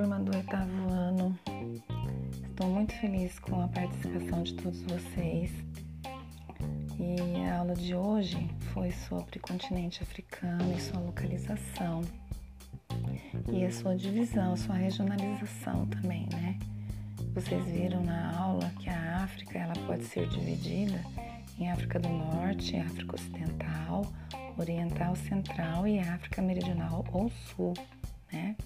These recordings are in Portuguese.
turma do oitavo ano. Estou muito feliz com a participação de todos vocês. E a aula de hoje foi sobre continente africano e sua localização. E a sua divisão, sua regionalização também, né? Vocês viram na aula que a África ela pode ser dividida em África do Norte, África Ocidental, Oriental Central e África Meridional ou Sul, né?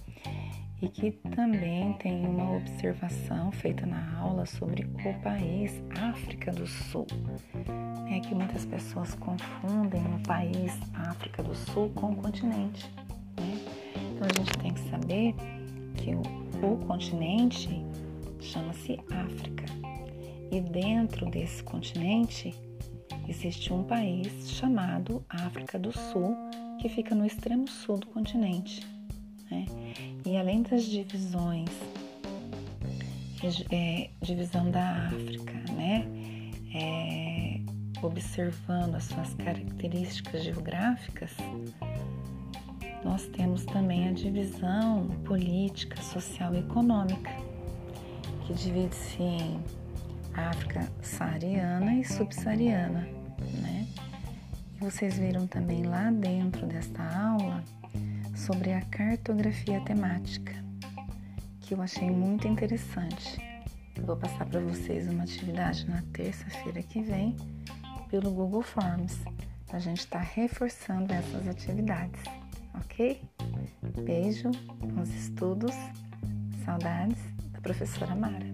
E que também tem uma observação feita na aula sobre o país África do Sul, né? Que muitas pessoas confundem o país África do Sul com o continente, né? Então a gente tem que saber que o, o continente chama-se África e dentro desse continente existe um país chamado África do Sul, que fica no extremo sul do continente. Né? E além das divisões, é, divisão da África, né? É, observando as suas características geográficas, nós temos também a divisão política, social e econômica, que divide-se em África saariana e subsaariana, né? E vocês viram também lá dentro desta sobre a cartografia temática, que eu achei muito interessante. Eu vou passar para vocês uma atividade na terça-feira que vem pelo Google Forms. A gente está reforçando essas atividades, ok? Beijo, bons estudos, saudades da professora Mara.